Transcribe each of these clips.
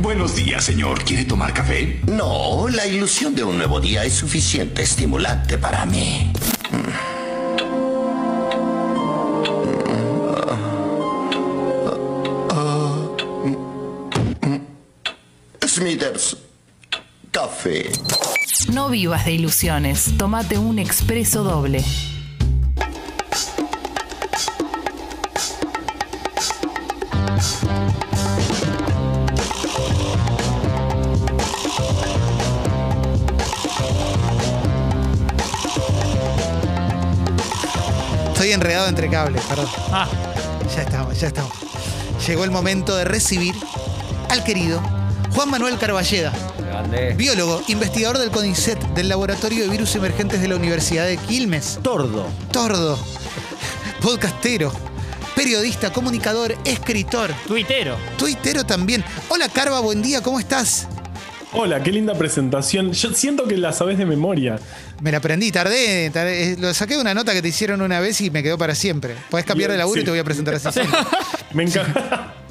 Buenos días, señor. ¿Quiere tomar café? No, la ilusión de un nuevo día es suficiente estimulante para mí. Smithers, café. No vivas de ilusiones. Tómate un expreso doble. Estoy enredado entre cables, perdón. Ah, Ya estamos, ya estamos. Llegó el momento de recibir al querido Juan Manuel Carballeda, Grande. biólogo, investigador del CONICET del Laboratorio de Virus Emergentes de la Universidad de Quilmes. Tordo. Tordo, podcastero, periodista, comunicador, escritor, tuitero. tuitero también. Hola Carva, buen día, ¿cómo estás? Hola, qué linda presentación. Yo siento que la sabes de memoria. Me la aprendí, tardé, tardé. Eh, Lo saqué de una nota que te hicieron una vez y me quedó para siempre. Podés cambiar de laburo y te voy a presentar así. siempre. Me encanta.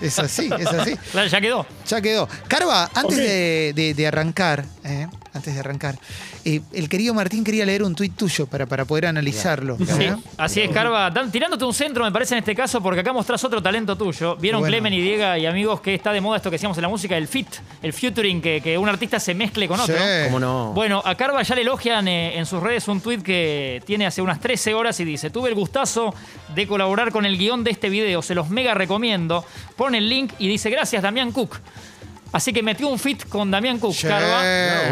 Es así, es así. Claro, ya quedó. Ya quedó. Carva, antes Ok. de, de- de arrancar, eh, antes de arrancar, eh, el querido Martín quería leer un tuit tuyo para, para poder analizarlo. Sí, así es, Carva. Dan- tirándote un centro, me parece en este caso, porque acá mostrás otro talento tuyo. Vieron, Bueno. Clemen y Diego y amigos, que está de moda esto que decíamos en la música, el fit, el featuring, que, que un artista se mezcle con otro. Sí. ¿Cómo no? Bueno, a Carva ya le elogian eh, en sus redes un tuit que tiene hace unas 13 horas y dice: Tuve el gustazo de colaborar con el guion de este video, se los mega recomiendo. Pone el link y dice: Gracias, Damián Cook. Así que metió un fit con Damián Cook, Sí. Carva,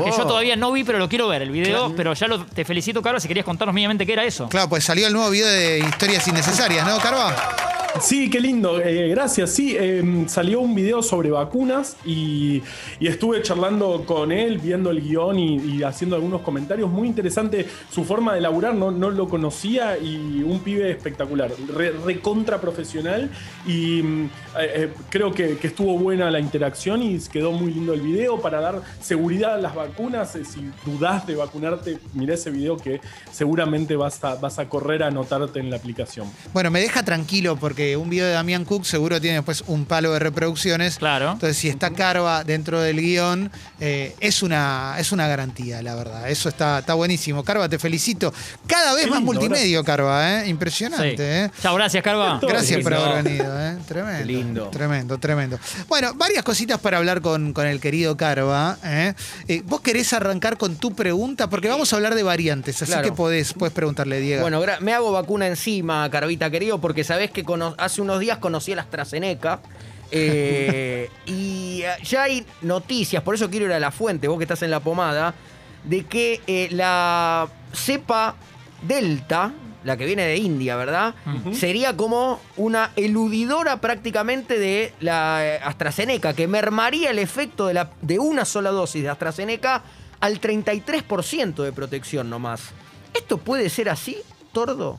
que yo todavía no vi, pero lo quiero ver el video. Pero ya lo, te felicito, Carva, si querías contarnos mínimamente qué era eso. Claro, pues salió el nuevo video de historias innecesarias, ¿no, Carva? Sí, qué lindo. eh, gracias. Sí, eh, salió un video sobre vacunas y, estuve charlando con él, viendo el guion y, y haciendo algunos comentarios. Muy interesante su forma de laburar, no, lo conocía y un pibe espectacular, re, recontra profesional y mm, eh, eh, creo que, estuvo buena la interacción y quedó muy lindo el video para dar seguridad a las vacunas. Si dudás de vacunarte, mirá ese video que seguramente vas a, vas a correr a anotarte en la aplicación. Bueno, me deja tranquilo porque un video de Damián Cook seguro tiene después un palo de reproducciones. Claro. Entonces, si está Carva dentro del guion, eh, es, una, es una garantía, la verdad. Eso está, está buenísimo. Carva, te felicito. Cada vez Qué más lindo, multimedio, Carva, ¿eh? Impresionante, Sí. ¿eh? Chao, gracias, Carva. Gracias por haber venido, ¿eh? Tremendo. Qué lindo. Tremendo, tremendo. Bueno, varias cositas para hablar con, con el querido Carva. ¿eh? Eh, ¿Vos querés arrancar con tu pregunta? Porque vamos a hablar de variantes, así Claro. que podés, podés preguntarle, Diego. Bueno, me hago vacuna encima, Carvita querido, porque sabés que cono- hace unos días conocí a la AstraZeneca. eh, y eh, ya hay noticias, por eso quiero ir a la fuente, vos que estás en la pomada, de que eh, la cepa Delta, la que viene de India, ¿verdad? Sería como una eludidora prácticamente de la AstraZeneca, que mermaría el efecto de, la, de una sola dosis de AstraZeneca al 33% de protección nomás. ¿Esto puede ser así, Tordo?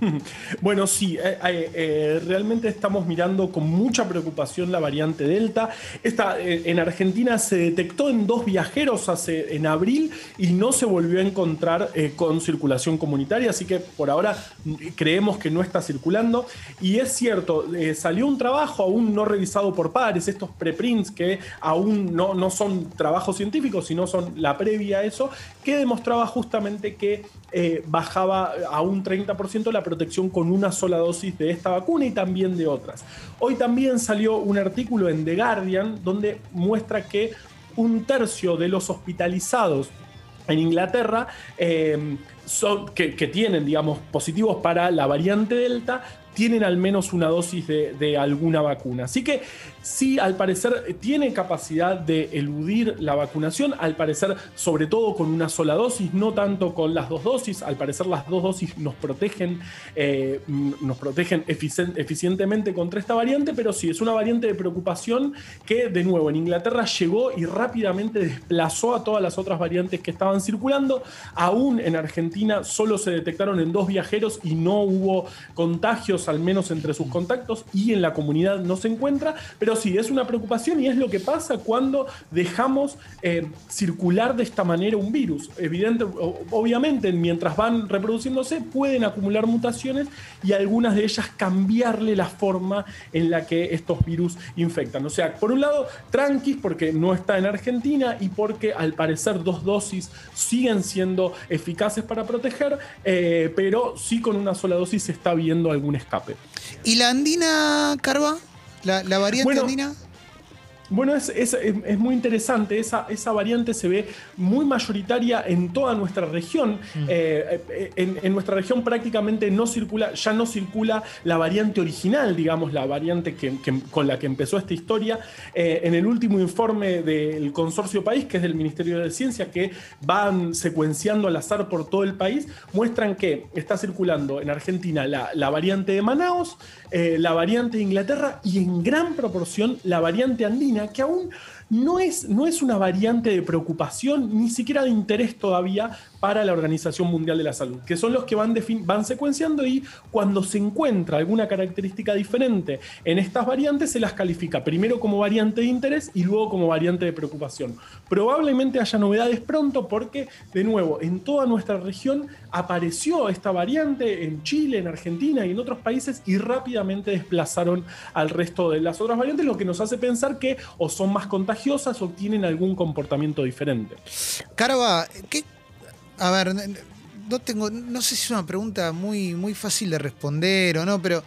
Bueno, sí, eh, eh, eh, realmente estamos mirando con mucha preocupación la variante Delta. Esta, en Argentina se detectó en dos viajeros hace, en abril y no se volvió a encontrar con circulación comunitaria, así que por ahora mm, creemos que no está circulando. Y es cierto, salió un trabajo aún no revisado por pares, estos preprints que aún no, no son trabajos científicos, sino son la previa a eso, que demostraba justamente que bajaba a un 30% la protección con una sola dosis de esta vacuna y también de otras. Hoy también salió un artículo en The Guardian donde muestra que un tercio de los hospitalizados en Inglaterra eh, son, que, que tienen, digamos, positivos para la variante Delta, tienen al menos una dosis de, alguna vacuna. Así que sí, al parecer tiene capacidad de eludir la vacunación, al parecer sobre todo con una sola dosis, no tanto con las dos dosis, al parecer las dos dosis nos protegen, eh, mm, nos protegen eficien- eficientemente contra esta variante, pero sí, es una variante de preocupación que de nuevo en Inglaterra llegó y rápidamente desplazó a todas las otras variantes que estaban circulando, aún en Argentina solo se detectaron en dos viajeros y no hubo contagios al menos entre sus contactos y en la comunidad no se encuentra, pero sí, es una preocupación y es lo que pasa cuando dejamos eh, circular de esta manera un virus. Evidente, obviamente, mientras van reproduciéndose, pueden acumular mutaciones y algunas de ellas cambiarle la forma en la que estos virus infectan. O sea, por un lado, tranquis porque no está en Argentina y porque al parecer dos dosis siguen siendo eficaces para proteger, eh, pero sí con una sola dosis se está viendo algún escape. ¿Y la andina, Carva? ¿La, la variante Bueno, andina? Bueno, es, es- es- muy interesante. Esa, esa variante se ve muy mayoritaria en toda nuestra región. Eh, eh, en, en nuestra región prácticamente no circula, ya no circula la variante original, digamos, la variante que, que- con la que empezó esta historia. Eh, en el último informe del Consorcio País, que es del Ministerio de Ciencia, que van secuenciando al azar por todo el país, muestran que está circulando en Argentina la, la variante de Manaos, eh, la variante de Inglaterra y en gran proporción la variante andina, que aún no es, no es una variante de preocupación, ni siquiera de interés todavía para la Organización Mundial de la Salud, que son los que van, van secuenciando y cuando se encuentra alguna característica diferente en estas variantes, se las califica primero como variante de interés y luego como variante de preocupación. Probablemente haya novedades pronto porque, de nuevo, en toda nuestra región apareció esta variante en Chile, en Argentina y en otros países y rápidamente desplazaron al resto de las otras variantes, lo que nos hace pensar que o son más contagiosas o tienen algún comportamiento diferente. Carva, ¿qué? A ver, no tengo, no sé si es una pregunta muy, muy fácil de responder o no, pero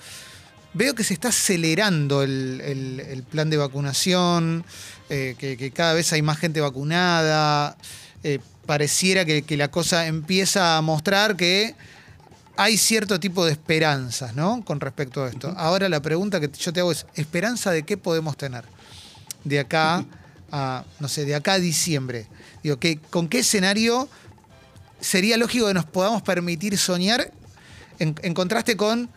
veo que se está acelerando el, el- el plan de vacunación, eh, que, que cada vez hay más gente vacunada. eh, pareciera que, que la cosa empieza a mostrar que hay cierto tipo de esperanzas, ¿no? Con respecto a esto. Ahora la pregunta que yo te hago es, ¿esperanza de qué podemos tener? De acá a, no sé, de acá a diciembre. Digo, ¿qué, ¿con qué escenario sería lógico que nos podamos permitir soñar en, en contraste con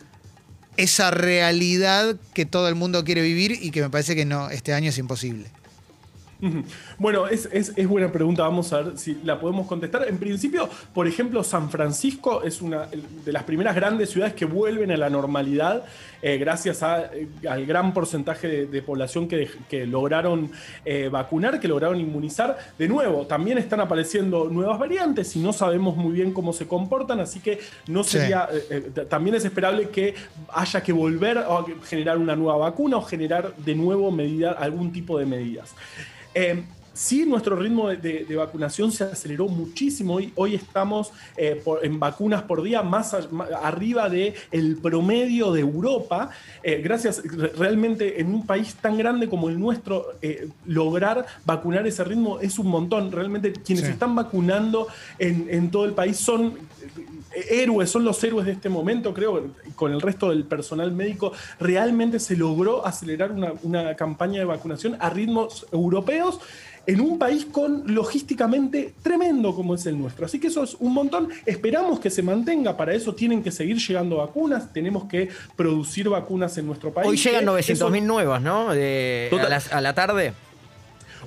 esa realidad que todo el mundo quiere vivir y que me parece que no, este año es imposible? Bueno, es, es- es buena pregunta, vamos a ver si la podemos contestar. En principio, por ejemplo, San Francisco es una de las primeras grandes ciudades que vuelven a la normalidad eh, gracias a, eh, al gran porcentaje de, de población que, que lograron eh, vacunar, que lograron inmunizar. De nuevo, también están apareciendo nuevas variantes y no sabemos muy bien cómo se comportan, así que no sería... también es esperable que haya que volver a generar una nueva vacuna o generar de nuevo medida, algún tipo de medidas. Eh, sí, nuestro ritmo de, de- de vacunación se aceleró muchísimo. Hoy, hoy estamos eh, por- en vacunas por día más, a- arriba del el promedio de Europa. Eh, gracias, re- realmente en un país tan grande como el nuestro, eh, lograr vacunar ese ritmo es un montón. Realmente quienes Sí. están vacunando en, en todo el país son héroes, son los héroes de este momento, creo, con el resto del personal médico, realmente se logró acelerar una, una campaña de vacunación a ritmos europeos en un país con logísticamente tremendo como es el nuestro. Así que eso es un montón. Esperamos que se mantenga. Para eso tienen que seguir llegando vacunas. Tenemos que producir vacunas en nuestro país. Hoy llegan Que eso- 900.000 nuevas, ¿no? De- a, Total. las- a la tarde.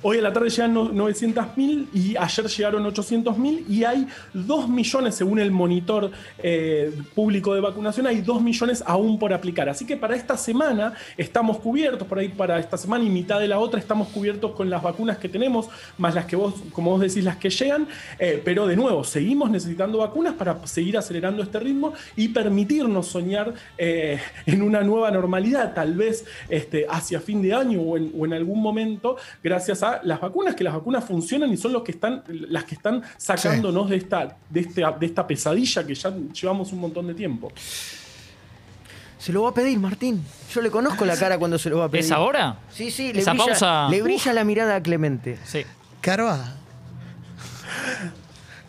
Hoy a la tarde llegan no- 900.000 y ayer llegaron 800.000 y hay 2 millones, según el monitor eh, público de vacunación, hay 2 millones aún por aplicar. Así que para esta semana estamos cubiertos, por ahí para esta semana y mitad de la otra estamos cubiertos con las vacunas que tenemos, más las que vos, como vos decís, las que llegan. Eh, pero de nuevo, seguimos necesitando vacunas para seguir acelerando este ritmo y permitirnos soñar eh, en una nueva normalidad, tal vez este, hacia fin de año o en algún momento, gracias a las vacunas, que las vacunas funcionan y son los que están, las que están sacándonos de, esta, de, este- de esta pesadilla que ya llevamos un montón de tiempo. Se lo va a pedir, Martín. Yo le conozco la cara cuando se lo va a pedir. ¿Es ahora? Sí, sí, le Esa brilla, pausa- le brilla la mirada a Clemente. Sí. Carva,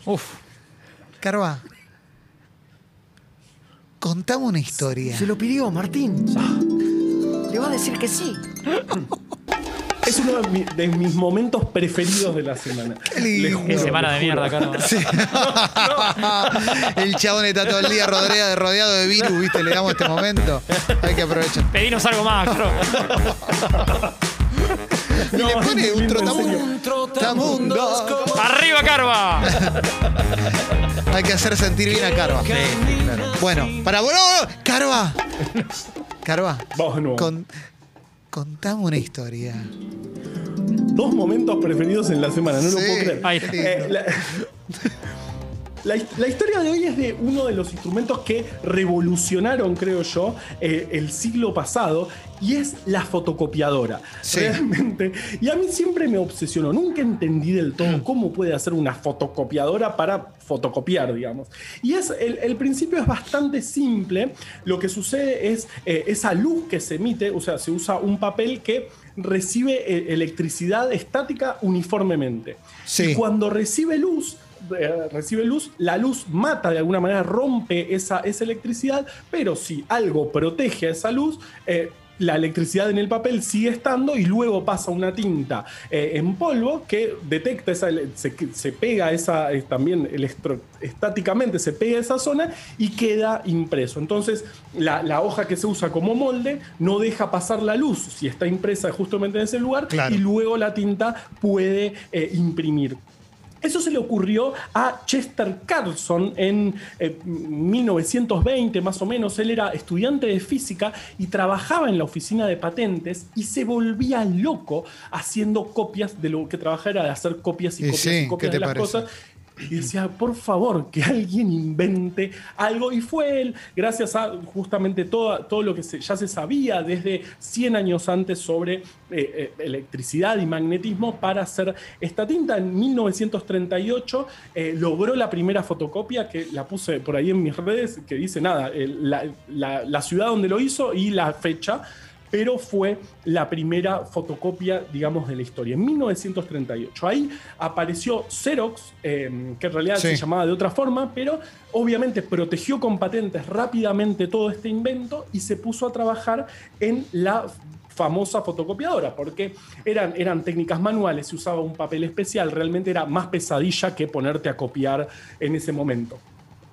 Uf. Carva. Contame una historia. Se lo pidió, Martín. Le va a decir que sí. Es uno de, mi- de mis momentos preferidos de la semana. Qué lindo. Qué semana de mierda, Carlos. Sí. El chabón está todo el día rodeado, rodeado de virus, ¿viste? Le damos este momento. Hay que aprovechar. Pedinos algo más, Carlos. Y le No, pone es muy un trotamundo. serio. Trotamundos. ¡Arriba, Carva! Hay que hacer sentir bien a Carva. Bueno, para. ¡No, no! ¡Carva! Carva, Vamos nuevo. con- contame una historia. Dos momentos preferidos en la semana, no lo puedo creer. Ahí está. Eh, la, la his- la historia de hoy es de uno de los instrumentos que revolucionaron, creo yo, eh, el siglo pasado y es la fotocopiadora. Sí. Realmente. Y a mí siempre me obsesionó. Nunca entendí del todo cómo puede hacer una fotocopiadora para fotocopiar, digamos. Y es, el, el principio es bastante simple. Lo que sucede es eh, esa luz que se emite, o sea, se usa un papel que recibe eh, electricidad estática uniformemente. Sí. Y cuando recibe luz, eh, recibe luz, la luz mata de alguna manera, rompe esa, esa electricidad, pero si algo protege a esa luz, eh, la electricidad en el papel sigue estando y luego pasa una tinta eh, en polvo que detecta esa, se, se pega esa, eh, también electroestáticamente se pega esa zona y queda impreso. Entonces la, la hoja que se usa como molde no deja pasar la luz si está impresa justamente en ese lugar Claro. y luego la tinta puede eh, imprimir. Eso se le ocurrió a Chester Carlson en eh, 1920 más o menos. Él era estudiante de física y trabajaba en la oficina de patentes y se volvía loco haciendo copias de lo que trabajaba era de hacer copias y Y copias sí, y copias ¿qué de las parece? cosas. Y decía, por favor, que alguien invente algo. Y fue él, gracias a justamente todo, todo lo que ya se sabía desde 100 años antes sobre eh, eh, electricidad y magnetismo para hacer esta tinta. En 1938 eh, logró la primera fotocopia, que la puse por ahí en mis redes, que dice nada, la- la ciudad donde lo hizo y la fecha pero fue la primera fotocopia, digamos, de la historia, en 1938. Ahí apareció Xerox, eh, que en realidad Sí. se llamaba de otra forma, pero obviamente protegió con patentes rápidamente todo este invento y se puso a trabajar en la famosa fotocopiadora, porque eran, eran técnicas manuales, se usaba un papel especial, realmente era más pesadilla que ponerte a copiar en ese momento.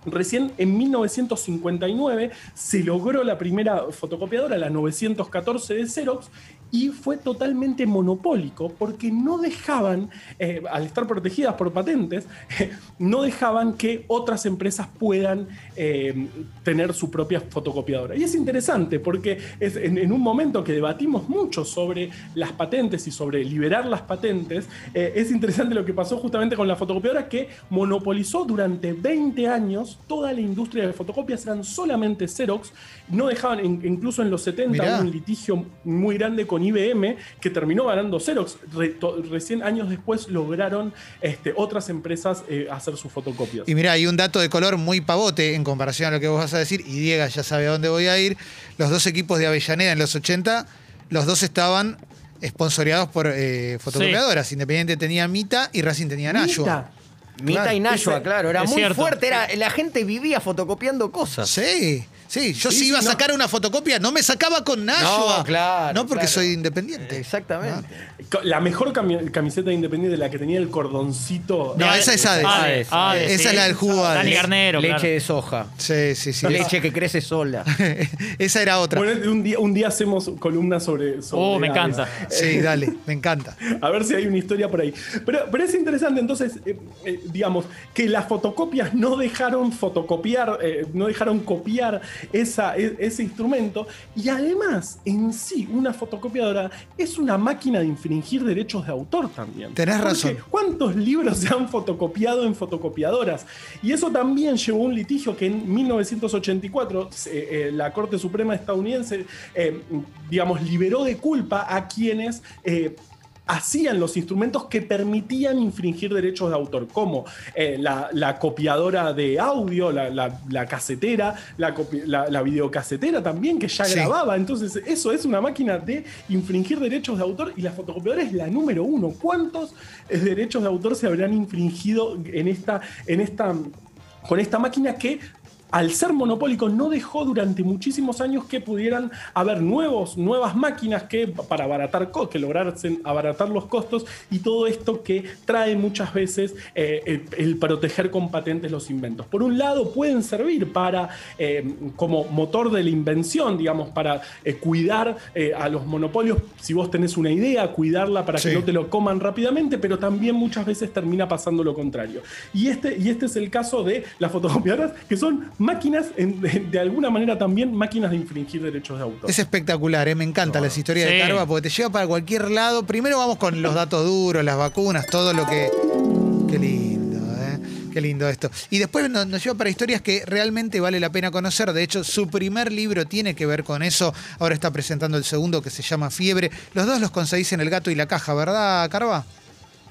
Recién en 1959 se logró la primera fotocopiadora, la 914 de Xerox, y fue totalmente monopólico porque no dejaban, eh, al estar protegidas por patentes, no dejaban que otras empresas puedan eh, tener su propia fotocopiadora. Y es interesante porque es en, en un momento que debatimos mucho sobre las patentes y sobre liberar las patentes, eh, es interesante lo que pasó justamente con la fotocopiadora que monopolizó durante 20 años toda la industria de fotocopias, eran solamente Xerox, no dejaban, in- incluso en los 70 Mirá. hubo un litigio muy grande con IBM que terminó ganando Xerox. Re- to- recién años después lograron este, otras empresas eh, hacer sus fotocopias. Y mira, hay un dato de color muy pavote en comparación a lo que vos vas a decir, y Diego ya sabe a dónde voy a ir. Los dos equipos de Avellaneda en los 80, los dos estaban esponsoreados por eh, fotocopiadoras. Independiente tenía Mita y Racing tenía Nashua. Mita, Mita Claro. y Nashua, claro, era es muy cierto. fuerte, era, la gente vivía fotocopiando cosas. Sí, sí. Yo Sí, si iba a sacar una fotocopia, no me sacaba con Nashua. No, claro, No porque claro. soy independiente. Exactamente. La mejor cami- camiseta de Independiente, la que tenía el cordoncito. No, esa es Hades. Hades, Hades, Esa sí. es la del jugo Dani. Garnero, Leche claro. de soja. Sí, sí, sí. Leche que crece sola. Esa era otra. Bueno, un día, un día hacemos columnas sobre. sobre Oh, me Hades. encanta. Sí, dale, me encanta. A ver si hay una historia por ahí. Pero, pero es interesante, entonces, eh, eh, digamos, que las fotocopias no dejaron fotocopiar, eh, no dejaron copiar esa, e- ese instrumento. Y además, en sí, una fotocopiadora es una máquina de infringir derechos de autor también. Tenés Porque razón. ¿Cuántos libros se han fotocopiado en fotocopiadoras? Y eso también llevó a un litigio que en 1984 eh, eh, la Corte Suprema estadounidense, eh, digamos, liberó de culpa a quienes... hacían los instrumentos que permitían infringir derechos de autor, como eh, la, la copiadora de audio, la, la- la casetera, la, videocasetera también, que ya Sí. grababa. Entonces, eso es una máquina de infringir derechos de autor y la fotocopiadora es la número uno. ¿Cuántos eh, derechos de autor se habrán infringido en esta, en esta, con esta máquina que al ser monopólico no dejó durante muchísimos años que pudieran haber nuevos, nuevas máquinas que para abaratar que lograsen abaratar los costos y todo esto que trae muchas veces eh, el, el proteger con patentes los inventos. Por un lado pueden servir para eh, como motor de la invención, digamos, para eh, cuidar a los monopolios, si vos tenés una idea, cuidarla para Sí. que no te lo coman rápidamente, pero también muchas veces termina pasando lo contrario. Y este, y este es el caso de las fotocopiadoras, que son máquinas, en- de, de alguna manera también máquinas de infringir derechos de autor. Es espectacular, ¿eh? me encantan las historias de. Carva porque te lleva para cualquier lado. Primero vamos con los datos duros, las vacunas, todo lo que. Qué lindo, ¿eh? Qué lindo esto. Y después nos, nos lleva para historias que realmente vale la pena conocer. De hecho, su primer libro tiene que ver con eso. Ahora está presentando el segundo que se llama Fiebre. Los dos los conseguís en El Gato y la Caja, ¿verdad, Carva?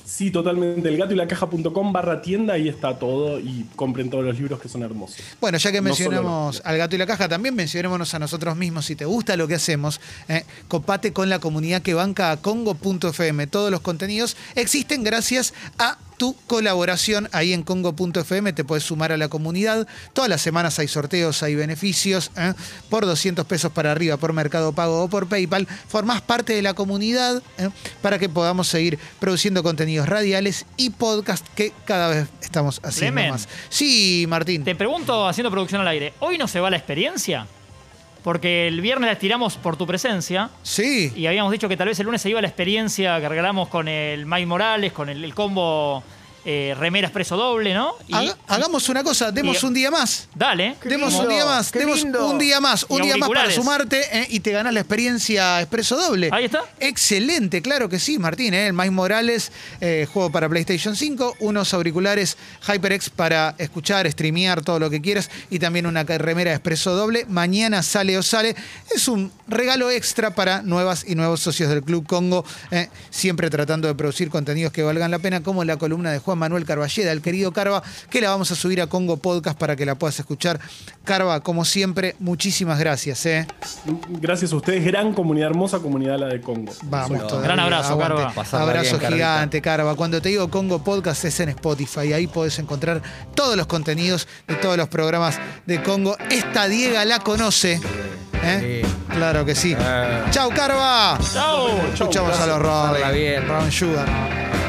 Sí, totalmente. El gato y la caja.com barra tienda, ahí está todo y compren todos los libros que son hermosos. Bueno, ya que No mencionamos al gato y la caja, también mencionémonos a nosotros mismos. Si te gusta lo que hacemos, eh, copate con la comunidad que banca a Congo.fm. Todos los contenidos existen gracias a tu colaboración ahí en Congo.fm. Te puedes sumar a la comunidad. Todas las semanas hay sorteos, hay beneficios. eh, por 200 pesos para arriba, por Mercado Pago o por PayPal. Formás parte de la comunidad eh, para que podamos seguir produciendo contenidos radiales y podcast que cada vez estamos haciendo más. Sí, Martín. Te pregunto, haciendo producción al aire, ¿hoy no se va la experiencia? Porque el viernes la estiramos por tu presencia Sí. y habíamos dicho que tal vez el lunes se iba la experiencia que regalamos con el Mike Morales, con el, el combo eh, remera expreso doble, ¿no? Y- Haga- hagamos una cosa, demos y- un día más. Dale. Demos lindo, un día más, demos lindo. un día más, Y un día más para sumarte eh, y te ganas la experiencia Expreso Doble. Ahí está. Excelente, claro que sí, Martín. eh, El Miles Morales, eh, juego para PlayStation 5, unos auriculares HyperX para escuchar, streamear, todo lo que quieras y también una remera Expreso Doble. Mañana sale o sale. Es un regalo extra para nuevas y nuevos socios del Club Congo, eh, siempre tratando de producir contenidos que valgan la pena, como la columna de Juan Manuel Carballeda, el querido Carva, que la vamos a subir a Congo Podcast para que la puedas escuchar. Carva, como siempre, muchísimas gracias. eh. Gracias a ustedes, gran comunidad, hermosa comunidad la de Congo. Vamos todavía. Gran abrazo, aguante. Carva. Pasarla Abrazo bien, Carvita. gigante, Carva. Cuando te digo Congo Podcast es en Spotify. Ahí podés encontrar todos los contenidos de todos los programas de Congo. Esta Diega la conoce. ¿eh? Sí. Claro que sí. Eh. Chau, Carva. Chao. Escuchamos a los bien. Robin Sugar.